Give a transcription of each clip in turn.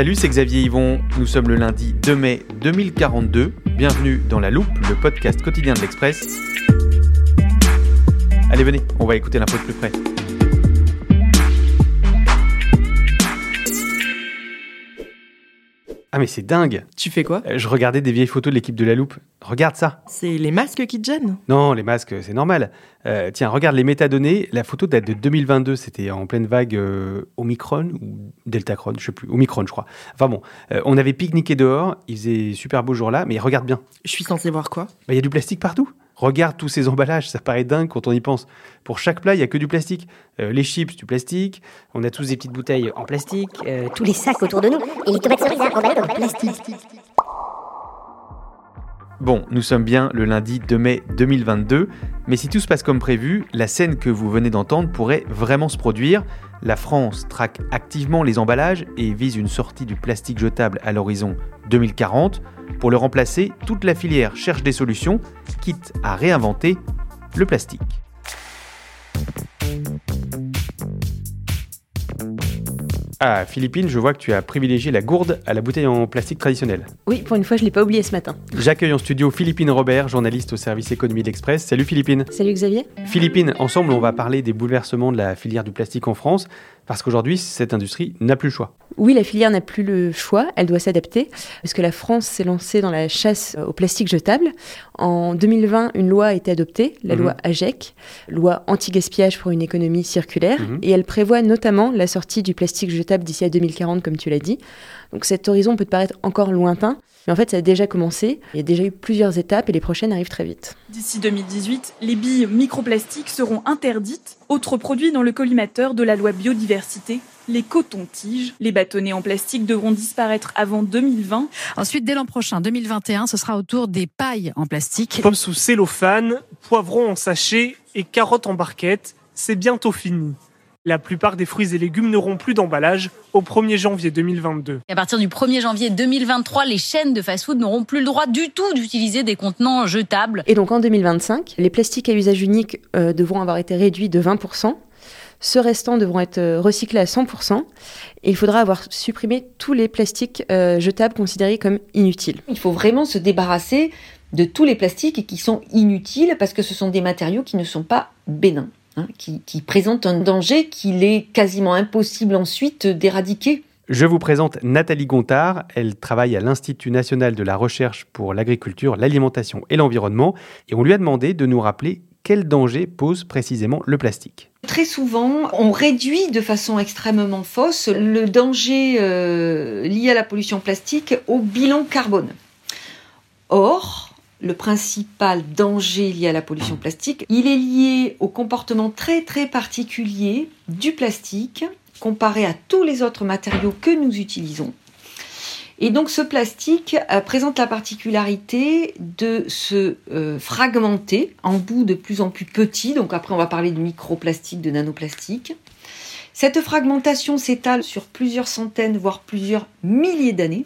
Salut, c'est Xavier Yvon. Nous sommes le lundi 2 mai 2042. Bienvenue dans La Loupe, le podcast quotidien de l'Express. Allez, venez, on va écouter l'info de plus près. Ah mais c'est dingue Tu fais quoi Euh, Je regardais des vieilles photos de l'équipe de La Loupe. Regarde ça C'est les masques qui te gênent Non, les masques, c'est normal. Euh, tiens, regarde les métadonnées. La photo date de 2022. C'était en pleine vague euh, Omicron ou Deltacron, je sais plus. Omicron, je crois. Enfin bon, euh, on avait pique-niqué dehors. Il faisait super beau jour là, mais regarde bien. Je suis censé voir quoi Bah, Il y a du plastique partout. Regarde tous ces emballages, ça paraît dingue quand on y pense. Pour chaque plat, il y a que du plastique. Euh, les chips, du plastique. On a tous des petites bouteilles en plastique. Euh, tous les sacs autour de nous et les tomates cerises plastique. Bon, nous sommes bien le lundi 2 mai 2022, mais si tout se passe comme prévu, la scène que vous venez d'entendre pourrait vraiment se produire. La France traque activement les emballages et vise une sortie du plastique jetable à l'horizon 2040. Pour le remplacer, toute la filière cherche des solutions, quitte à réinventer le plastique. Ah, Philippine, je vois que tu as privilégié la gourde à la bouteille en plastique traditionnelle. Oui, pour une fois, je ne l'ai pas oublié ce matin. J'accueille en studio Philippine Robert, journaliste au service économie d'Express. Salut Philippine. Salut Xavier. Philippine, ensemble, on va parler des bouleversements de la filière du plastique en France, parce qu'aujourd'hui, cette industrie n'a plus le choix. Oui, la filière n'a plus le choix, elle doit s'adapter, parce que la France s'est lancée dans la chasse au plastique jetable. En 2020, une loi a été adoptée, la Mhm. loi AGEC, loi anti-gaspillage pour une économie circulaire, Mhm. et elle prévoit notamment la sortie du plastique jetable d'ici à 2040, comme tu l'as dit. Donc cet horizon peut te paraître encore lointain, mais en fait, ça a déjà commencé, il y a déjà eu plusieurs étapes, et les prochaines arrivent très vite. D'ici 2018, les billes microplastiques seront interdites. Autre produit dans le collimateur de la loi biodiversité, les cotons-tiges. Les bâtonnets en plastique devront disparaître avant 2020. Ensuite, dès l'an prochain, 2021, ce sera au tour des pailles en plastique. Pommes sous cellophane, poivrons en sachet et carottes en barquette, c'est bientôt fini. La plupart des fruits et légumes n'auront plus d'emballage au 1er janvier 2022. À partir du 1er janvier 2023, les chaînes de fast-food n'auront plus le droit du tout d'utiliser des contenants jetables. Et donc en 2025, les plastiques à usage unique euh, devront avoir été réduits de 20%. Ceux restants devront être euh, recyclés à 100%. Et il faudra avoir supprimé tous les plastiques euh, jetables considérés comme inutiles. Il faut vraiment se débarrasser de tous les plastiques qui sont inutiles parce que ce sont des matériaux qui ne sont pas bénins, hein, qui, qui présentent un danger qu'il est quasiment impossible ensuite d'éradiquer. Je vous présente Nathalie Gontard. Elle travaille à l'Institut national de la recherche pour l'agriculture, l'alimentation et l'environnement. Et on lui a demandé de nous rappeler quel danger pose précisément le plastique. Très souvent, on réduit de façon extrêmement fausse le danger euh, lié à la pollution plastique au bilan carbone. Or, le principal danger lié à la pollution plastique, il est lié au comportement très très particulier du plastique comparé à tous les autres matériaux que nous utilisons. Et donc ce plastique euh, présente la particularité de se euh, fragmenter en bouts de plus en plus petits. Donc après on va parler de microplastique, de nanoplastique. Cette fragmentation s'étale sur plusieurs centaines, voire plusieurs milliers d'années.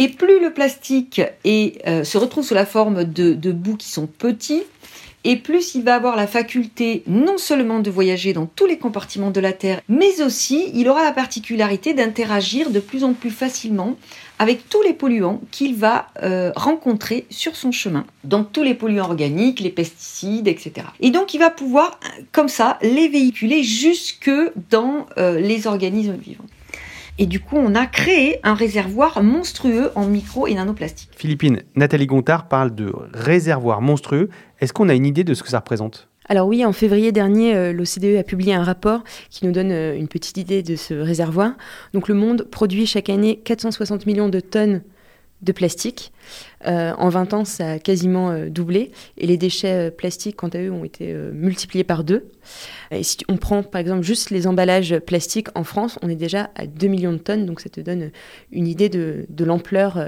Et plus le plastique euh, se retrouve sous la forme de, de bouts qui sont petits, et plus il va avoir la faculté non seulement de voyager dans tous les compartiments de la Terre, mais aussi il aura la particularité d'interagir de plus en plus facilement avec tous les polluants qu'il va euh, rencontrer sur son chemin. Donc tous les polluants organiques, les pesticides, etc. Et donc il va pouvoir, comme ça, les véhiculer jusque dans euh, les organismes vivants. Et du coup, on a créé un réservoir monstrueux en micro et nanoplastiques. Philippine, Nathalie Gontard parle de réservoir monstrueux. Est-ce qu'on a une idée de ce que ça représente? Alors oui, en février dernier, euh, l'OCDE a publié un rapport qui nous donne euh, une petite idée de ce réservoir. Donc le monde produit chaque année 460 millions de tonnes de plastique. Euh, en 20 ans, ça a quasiment doublé. Et les déchets plastiques, quant à eux, ont été multipliés par deux. Et si on prend par exemple juste les emballages plastiques en France, on est déjà à 2 millions de tonnes. Donc ça te donne une idée de, de l'ampleur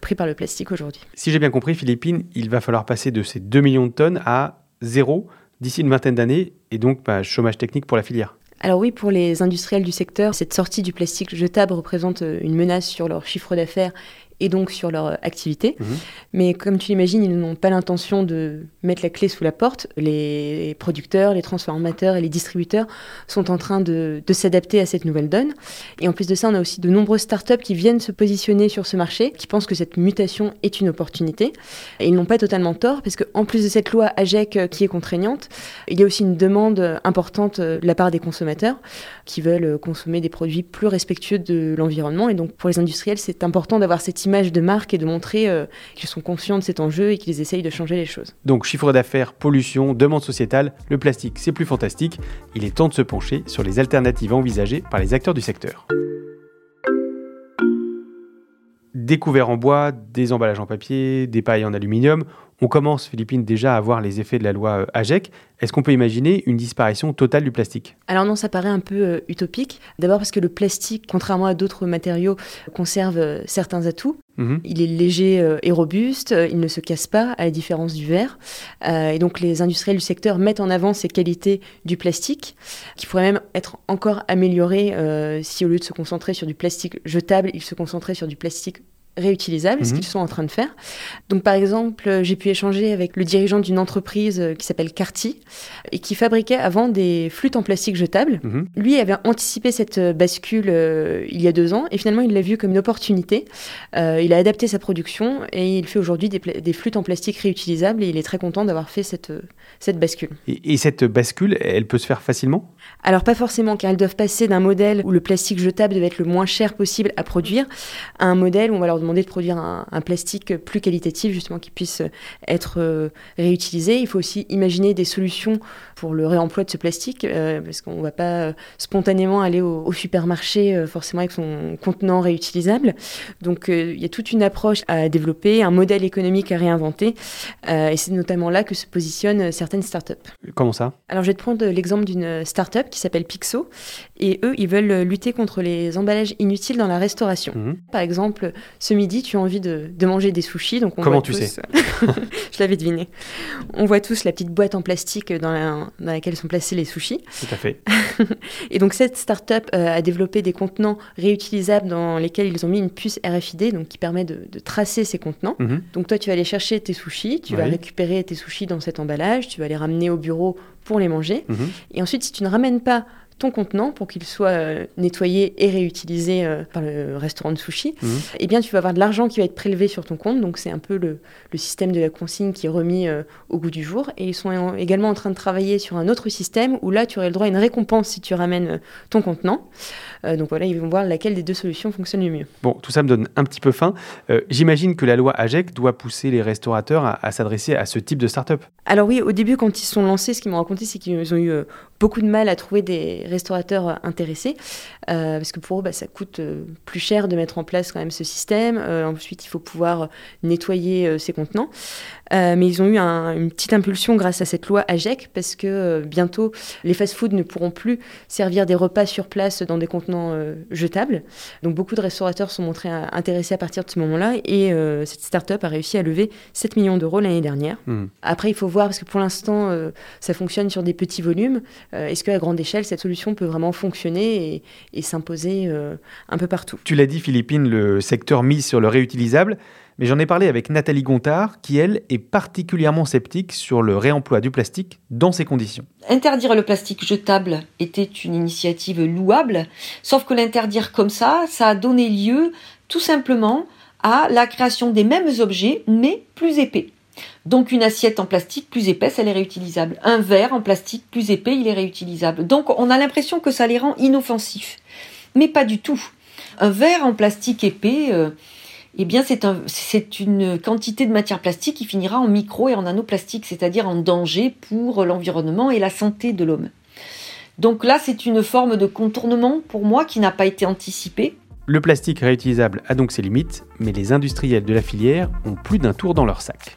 prise par le plastique aujourd'hui. Si j'ai bien compris, Philippine, il va falloir passer de ces 2 millions de tonnes à zéro d'ici une vingtaine d'années et donc bah, chômage technique pour la filière. Alors oui, pour les industriels du secteur, cette sortie du plastique jetable représente euh, une menace sur leur chiffre d'affaires et donc sur leur activité. Mhm. Mais comme tu l'imagines, ils n'ont pas l'intention de mettre la clé sous la porte. Les producteurs, les transformateurs et les distributeurs sont en train de, s'adapter à cette nouvelle donne. Et en plus de ça, on a aussi de nombreuses startups qui viennent se positionner sur ce marché, qui pensent que cette mutation est une opportunité. Et ils n'ont pas totalement tort, parce qu'en plus de cette loi AGEC euh, qui est contraignante, il y a aussi une demande importante euh, de la part des consommateurs qui veulent euh, consommer des produits plus respectueux de l'environnement. Et donc pour les industriels, c'est important d'avoir cette image de marque et de montrer euh, qu'ils sont conscients de cet enjeu et qu'ils essayent de changer les choses. Donc chiffre d'affaires, pollution, demande sociétale, le plastique c'est plus fantastique. Il est temps de se pencher sur les alternatives envisagées par les acteurs du secteur. Découvert en bois, des emballages en papier, des pailles en aluminium, on commence, Philippines, déjà à voir les effets de la loi euh, AGEC. Est-ce qu'on peut imaginer une disparition totale du plastique? Alors non, ça paraît un peu euh, utopique. D'abord parce que le plastique, contrairement à d'autres matériaux, conserve euh, certains atouts. Mhm. Il est léger et robuste, il ne se casse pas, à la différence du verre. et donc les industriels du secteur mettent en avant ces qualités du plastique, qui pourraient même être encore améliorées si au lieu de se concentrer sur du plastique jetable, ils se concentraient sur du plastique réutilisables, ce mhm. qu'ils sont en train de faire. Donc par exemple, j'ai pu échanger avec le dirigeant d'une entreprise euh, qui s'appelle Carty et qui fabriquait avant des flûtes en plastique jetables. Mhm. Lui avait anticipé cette euh, bascule euh, il y a deux ans et finalement il l'a vu comme une opportunité. il a adapté sa production et il fait aujourd'hui des, flûtes en plastique réutilisables et il est très content d'avoir fait cette, cette bascule. Et, et, cette bascule, elle peut se faire facilement? Alors pas forcément car elles doivent passer d'un modèle où le plastique jetable devait être le moins cher possible à produire à un modèle où on va leur demander demander de produire un, plastique plus qualitatif, justement, qui puisse être euh, réutilisé. Il faut aussi imaginer des solutions pour le réemploi de ce plastique, euh, parce qu'on ne va pas euh, spontanément aller au, supermarché forcément avec son contenant réutilisable. Donc il y a toute une approche à développer, un modèle économique à réinventer, et c'est notamment là que se positionnent certaines startups. Comment ça? Alors je vais te prendre l'exemple d'une startup qui s'appelle Pixo, et eux, ils veulent lutter contre les emballages inutiles dans la restauration. Mmh. Par exemple, ce midi, tu as envie de, manger des sushis. Donc on Comment tu sais Je l'avais deviné. On voit tous la petite boîte en plastique dans, laquelle sont placés les sushis. Tout à fait. et donc cette start-up euh, a développé des contenants réutilisables dans lesquels ils ont mis une puce RFID, donc qui permet de, tracer ces contenants. Mhm. Donc toi, tu vas aller chercher tes sushis, tu vas récupérer tes sushis dans cet emballage, tu vas les ramener au bureau pour les manger. Mhm. Et ensuite, si tu ne ramènes pas ton contenant pour qu'il soit euh, nettoyé et réutilisé euh, par le restaurant de sushi, eh bien tu vas avoir de l'argent qui va être prélevé sur ton compte. Donc c'est un peu le, système de la consigne qui est remis euh, au goût du jour. Et ils sont également en train de travailler sur un autre système où là tu aurais le droit à une récompense si tu ramènes ton contenant. donc voilà, ils vont voir laquelle des deux solutions fonctionne le mieux. Bon, tout ça me donne un petit peu faim. J'imagine que la loi AGEC doit pousser les restaurateurs à, à s'adresser à ce type de start-up. Alors oui, au début quand ils se sont lancés, ce qu'ils m'ont raconté, c'est qu'ils ont eu beaucoup de mal à trouver des restaurateurs euh, intéressés, euh, parce que pour eux, bah, ça coûte euh, plus cher de mettre en place quand même ce système. ensuite, il faut pouvoir nettoyer ces contenants. mais ils ont eu une petite impulsion grâce à cette loi AGEC, parce que bientôt, les fast-foods ne pourront plus servir des repas sur place dans des contenants jetables. Donc beaucoup de restaurateurs sont montrés intéressés à partir de ce moment-là, et cette start-up a réussi à lever 7 millions d'euros l'année dernière. Hmm. Après, il faut voir, parce que pour l'instant, ça fonctionne sur des petits volumes. Euh, est-ce qu'à grande échelle, cette solution peut vraiment fonctionner et, s'imposer euh, un peu partout Tu l'as dit, Philippine, le secteur mise sur le réutilisable. Mais j'en ai parlé avec Nathalie Gontard, qui elle est particulièrement sceptique sur le réemploi du plastique dans ces conditions. Interdire le plastique jetable était une initiative louable, sauf que l'interdire comme ça, ça a donné lieu tout simplement à la création des mêmes objets, mais plus épais. Donc une assiette en plastique plus épaisse, elle est réutilisable. Un verre en plastique plus épais, il est réutilisable. Donc on a l'impression que ça les rend inoffensifs. Mais pas du tout. Un verre en plastique épais, euh, eh bien c'est un, une quantité de matière plastique qui finira en micro et en nanoplastique, c'est-à-dire en danger pour l'environnement et la santé de l'homme. Donc là, c'est une forme de contournement pour moi qui n'a pas été anticipée. Le plastique réutilisable a donc ses limites, mais les industriels de la filière ont plus d'un tour dans leur sac.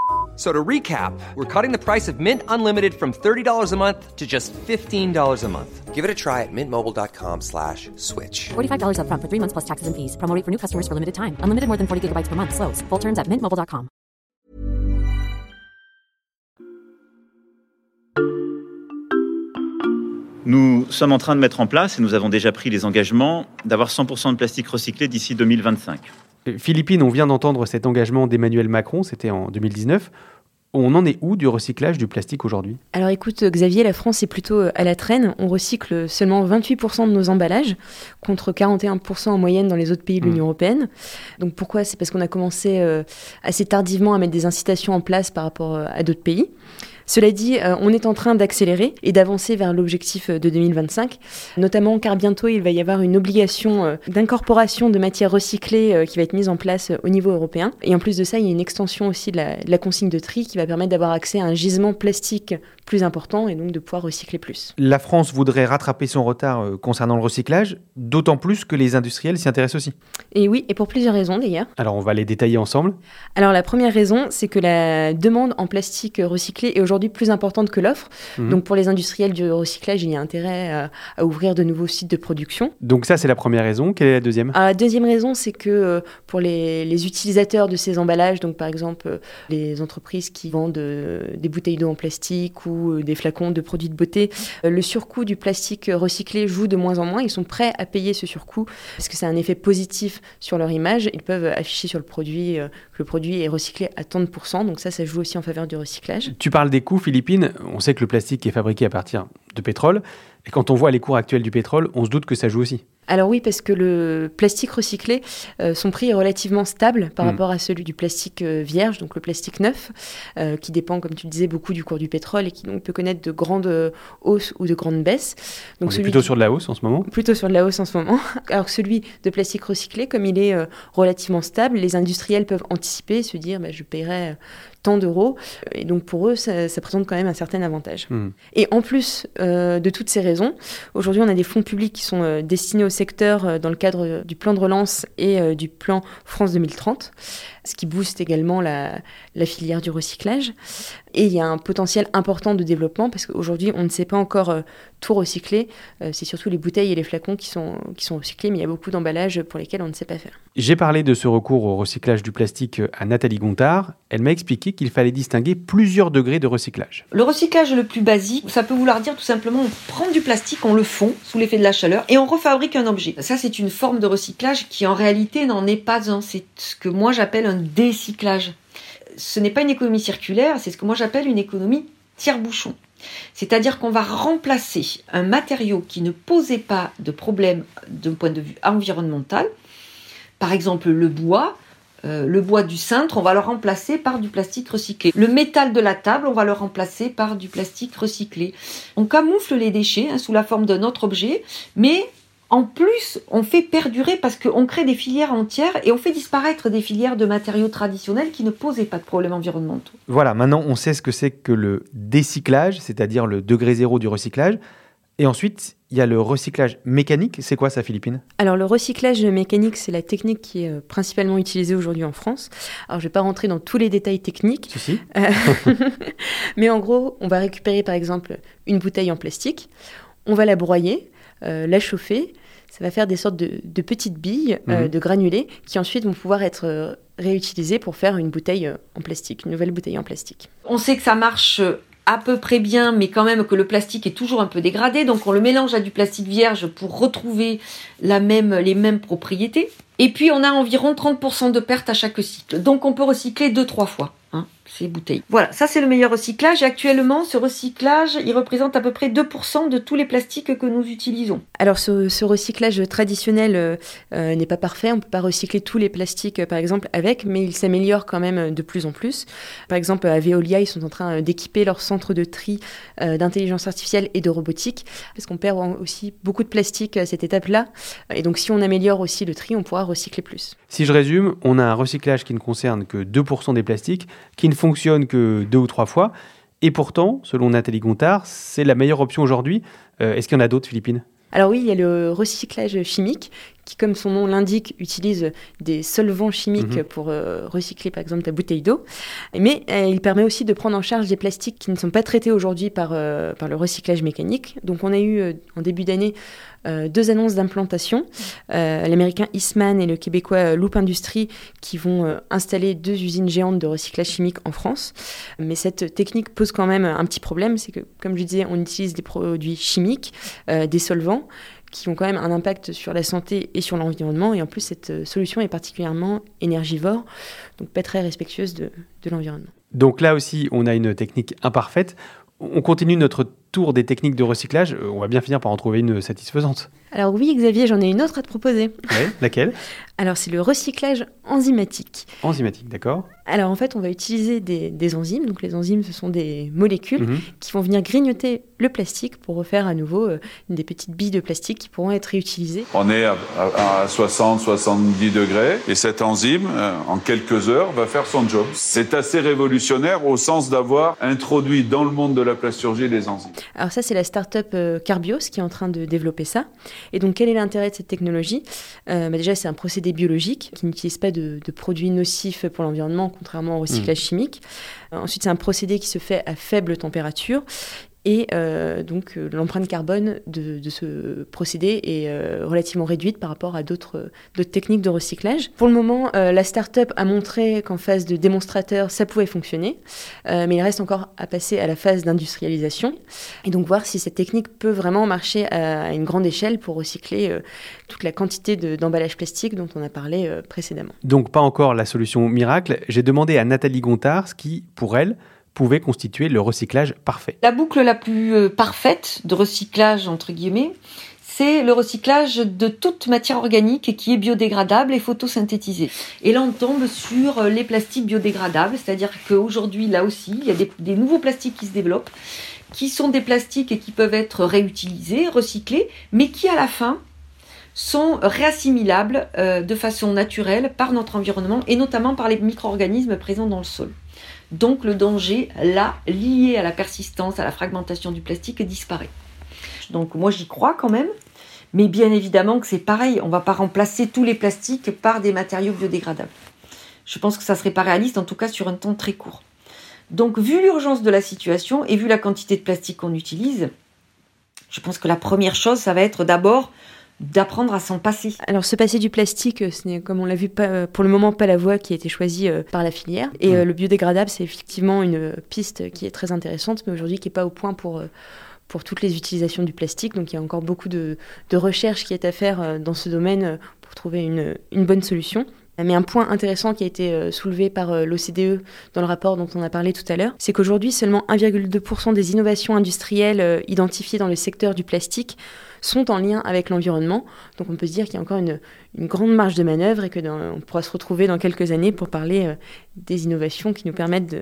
So to recap, we're cutting the price of Mint Unlimited from $30 a month to just $15 a month. Give it a try at mintmobile.com slash switch. $45 up front for three months plus taxes and fees. Promo for new customers for limited time. Unlimited more than 40 gigabytes per month. Slows. Full terms at mintmobile.com. Nous sommes en train de mettre en place, et nous avons déjà pris les engagements, d'avoir 100% de plastique recyclé d'ici 2025. Euh, Philippines, on vient d'entendre cet engagement d'Emmanuel Macron, c'était en 2019. On en est où du recyclage du plastique aujourd'hui? Alors écoute Xavier, la France est plutôt euh, à la traîne. On recycle seulement 28% de nos emballages contre 41% en moyenne dans les autres pays de l'Union mmh. européenne. Donc pourquoi? C'est parce qu'on a commencé euh, assez tardivement à mettre des incitations en place par rapport à d'autres pays. Cela dit, euh, on est en train d'accélérer et d'avancer vers l'objectif euh, de 2025, notamment car bientôt il va y avoir une obligation euh, d'incorporation de matières recyclées qui va être mise en place au niveau européen. Et en plus de ça, il y a une extension aussi de la, de la consigne de tri qui va permettre d'avoir accès à un gisement plastique plus important et donc de pouvoir recycler plus. La France voudrait rattraper son retard concernant le recyclage, d'autant plus que les industriels s'y intéressent aussi. Et oui, et pour plusieurs raisons d'ailleurs. Alors on va les détailler ensemble? Alors la première raison, c'est que la demande en plastique recyclé est aujourd'hui plus importante que l'offre. Mhm. Donc pour les industriels du recyclage, il y a intérêt à, ouvrir de nouveaux sites de production. Donc ça, c'est la première raison. Quelle est la deuxième? Ah, La deuxième raison, c'est que euh, pour les, utilisateurs de ces emballages, donc par exemple euh, les entreprises qui vendent euh, des bouteilles d'eau en plastique ou des flacons de produits de beauté, le surcoût du plastique recyclé joue de moins en moins. Ils sont prêts à payer ce surcoût parce que c'est un effet positif sur leur image. Ils peuvent afficher sur le produit que le produit est recyclé à tant de pourcents. Donc ça, ça joue aussi en faveur du recyclage. Tu parles des coûts, Philippines. On sait que le plastique est fabriqué à partir de pétrole. Et quand on voit les cours actuels du pétrole, on se doute que ça joue aussi. Alors oui, parce que le plastique recyclé, euh, son prix est relativement stable par hmm. rapport à celui du plastique euh, vierge, donc le plastique neuf, euh, qui dépend, comme tu le disais, beaucoup du cours du pétrole et qui donc peut connaître de grandes hausses ou de grandes baisses. Donc On est plutôt sur de la hausse en ce moment Plutôt sur de la hausse en ce moment. Alors que celui de plastique recyclé, comme il est relativement stable, les industriels peuvent anticiper et se dire bah, je paierai tant d'euros. Et donc pour eux, ça, présente quand même un certain avantage. Hmm. Et en plus de toutes ces raisons, aujourd'hui on a des fonds publics qui sont destinés au secteur euh, dans le cadre du plan de relance et euh, du plan France 2030, ce qui booste également la, filière du recyclage. Et il y a un potentiel important de développement parce qu'aujourd'hui, on ne sait pas encore euh, tout recycler. c'est surtout les bouteilles et les flacons qui sont, qui sont recyclés, mais il y a beaucoup d'emballages pour lesquels on ne sait pas faire. J'ai parlé de ce recours au recyclage du plastique à Nathalie Gontard. Elle m'a expliqué qu'il fallait distinguer plusieurs degrés de recyclage. Le recyclage le plus basique, ça peut vouloir dire tout simplement on prend du plastique, on le fond sous l'effet de la chaleur et on refabrique un objet. Ça, c'est une forme de recyclage qui en réalité n'en est pas un. C'est ce que moi j'appelle un décyclage. Ce n'est pas une économie circulaire, c'est ce que moi j'appelle une économie tire-bouchon. C'est-à-dire qu'on va remplacer un matériau qui ne posait pas de problème d'un point de vue environnemental, par exemple le bois, euh, le bois du cintre, on va le remplacer par du plastique recyclé. Le métal de la table, on va le remplacer par du plastique recyclé. On camoufle les déchets hein, sous la forme d'un autre objet, mais en plus, on fait perdurer parce qu'on crée des filières entières et on fait disparaître des filières de matériaux traditionnels qui ne posaient pas de problèmes environnementaux. Voilà, maintenant on sait ce que c'est que le décyclage, c'est-à-dire le degré zéro du recyclage. Et ensuite, il y a le recyclage mécanique. C'est quoi ça, Philippine? Alors, le recyclage mécanique, c'est la technique qui est euh, principalement utilisée aujourd'hui en France. Alors, je ne vais pas rentrer dans tous les détails techniques. Si, euh, mais en gros, on va récupérer par exemple une bouteille en plastique, on va la broyer, la chauffer. Ça va faire des sortes de, de petites billes, Mhm. de granulés, qui ensuite vont pouvoir être euh, réutilisées pour faire une bouteille euh, en plastique, une nouvelle bouteille en plastique. On sait que ça marche à peu près bien, mais quand même que le plastique est toujours un peu dégradé. Donc on le mélange à du plastique vierge pour retrouver la même, les mêmes propriétés. Et puis on a environ 30% de perte à chaque cycle. Donc on peut recycler deux, trois fois hein, ces bouteilles. Voilà, ça c'est le meilleur recyclage. Et actuellement, ce recyclage, il représente à peu près 2% de tous les plastiques que nous utilisons. Alors ce, recyclage traditionnel euh, euh, n'est pas parfait, on ne peut pas recycler tous les plastiques euh, par exemple avec, mais il s'améliore quand même de plus en plus. Par exemple à Veolia, ils sont en train d'équiper leur centre de tri d'intelligence artificielle et de robotique, parce qu'on perd aussi beaucoup de plastique à cette étape-là. Et donc si on améliore aussi le tri, on pourra recycler plus. Si je résume, on a un recyclage qui ne concerne que 2% des plastiques, qui ne fonctionne que deux ou trois fois. Et pourtant, selon Nathalie Gontard, c'est la meilleure option aujourd'hui. Euh, Est-ce qu'il y en a d'autres, Philippines Alors oui, il y a le recyclage chimique qui, comme son nom l'indique, utilise des solvants chimiques Mhm. pour euh, recycler par exemple ta bouteille d'eau. Mais euh, il permet aussi de prendre en charge des plastiques qui ne sont pas traités aujourd'hui par, euh, par le recyclage mécanique. Donc on a eu en début d'année deux annonces d'implantation, l'américain Eastman et le québécois Loop Industries qui vont installer deux usines géantes de recyclage chimique en France. Mais cette technique pose quand même un petit problème, c'est que comme je disais, on utilise des produits chimiques, des solvants qui ont quand même un impact sur la santé et sur l'environnement. Et en plus, cette euh, solution est particulièrement énergivore, donc pas très respectueuse de, de l'environnement. Donc là aussi, on a une technique imparfaite. On continue notre tour des techniques de recyclage. Euh, On va bien finir par en trouver une satisfaisante. Alors oui, Xavier, j'en ai une autre à te proposer. Ouais, laquelle? Alors c'est le recyclage enzymatique. Enzymatique, d'accord Alors en fait, on va utiliser des, des enzymes. Donc les enzymes, ce sont des molécules Mhm. qui vont venir grignoter le plastique pour refaire à nouveau euh, des petites billes de plastique qui pourront être réutilisées. On est à, à- à 60-70 degrés et cette enzyme, euh, en quelques heures, va faire son job. C'est assez révolutionnaire au sens d'avoir introduit dans le monde de la plasturgie les enzymes. Alors ça, c'est la start-up euh, Carbios qui est en train de développer ça. Et donc, quel est l'intérêt de cette technologie Euh, bah Déjà, c'est un procédé biologique qui n'utilise pas de, de produits nocifs pour l'environnement, contrairement au recyclage Mmh. chimique. Ensuite, c'est un procédé qui se fait à faible température. Et euh, donc, euh, l'empreinte carbone de, de ce procédé est euh, relativement réduite par rapport à d'autres techniques de recyclage. Pour le moment, la start-up a montré qu'en phase de démonstrateur, ça pouvait fonctionner. Mais il reste encore à passer à la phase d'industrialisation. Et donc, voir si cette technique peut vraiment marcher à, une grande échelle pour recycler toute la quantité de- d'emballage plastique dont on a parlé précédemment. Donc pas encore la solution miracle. J'ai demandé à Nathalie Gontard ce qui, pour elle, pouvait constituer le recyclage parfait. La boucle la plus euh, parfaite de recyclage, entre guillemets, c'est le recyclage de toute matière organique qui est biodégradable et photosynthétisée. Et là, on tombe sur euh, les plastiques biodégradables, c'est-à-dire qu'aujourd'hui, là aussi, il y a des, nouveaux plastiques qui se développent, qui sont des plastiques qui peuvent être réutilisés, recyclés, mais qui, à la fin, sont réassimilables euh, de façon naturelle par notre environnement et notamment par les micro-organismes présents dans le sol. Donc le danger, là, lié à la persistance, à la fragmentation du plastique, disparaît. Donc moi j'y crois quand même, mais bien évidemment que c'est pareil, on ne va pas remplacer tous les plastiques par des matériaux biodégradables. Je pense que ça serait pas réaliste, en tout cas sur un temps très court. Donc vu l'urgence de la situation et vu la quantité de plastique qu'on utilise, je pense que la première chose, ça va être d'abord d'apprendre à s'en passer. Alors, se passer du plastique, euh, ce n'est, comme on l'a vu, pas, euh, pour le moment pas la voie qui a été choisie euh, par la filière. Et le biodégradable, c'est effectivement une piste qui est très intéressante, mais aujourd'hui qui n'est pas au point pour, pour toutes les utilisations du plastique. Donc, il y a encore beaucoup de, de recherche qui est à faire dans ce domaine pour trouver une, une bonne solution. Mais un point intéressant qui a été euh, soulevé par euh, l'OCDE dans le rapport dont on a parlé tout à l'heure, c'est qu'aujourd'hui, seulement 1,2% des innovations industrielles euh, identifiées dans le secteur du plastique sont en lien avec l'environnement. Donc on peut se dire qu'il y a encore une, une grande marge de manœuvre et que dans- on pourra se retrouver dans quelques années pour parler euh, des innovations qui nous permettent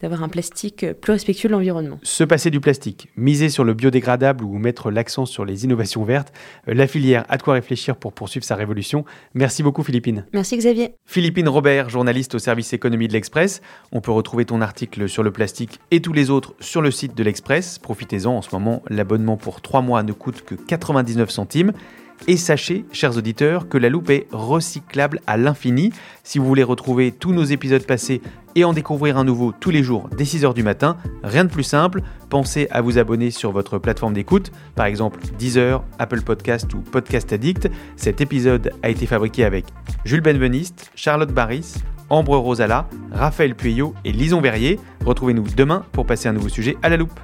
d'avoir un plastique euh, plus respectueux de l'environnement. Se passer du plastique, miser sur le biodégradable ou mettre l'accent sur les innovations vertes, euh, la filière a de quoi réfléchir pour poursuivre sa révolution. Merci beaucoup Philippine. Merci Xavier. Philippine Robert, journaliste au service économie de l'Express. On peut retrouver ton article sur le plastique et tous les autres sur le site de l'Express. Profitez-en, en ce moment, l'abonnement pour 3 mois ne coûte que 99 centimes. Et sachez, chers auditeurs, que la loupe est recyclable à l'infini. Si vous voulez retrouver tous nos épisodes passés et en découvrir un nouveau tous les jours dès 6h du matin, rien de plus simple, pensez à vous abonner sur votre plateforme d'écoute, par exemple Deezer, Apple Podcast ou Podcast Addict. Cet épisode a été fabriqué avec Jules Benveniste, Charlotte Barris, Ambre Rosala, Raphaël Pueyo et Lison Verrier. Retrouvez-nous demain pour passer un nouveau sujet à la loupe.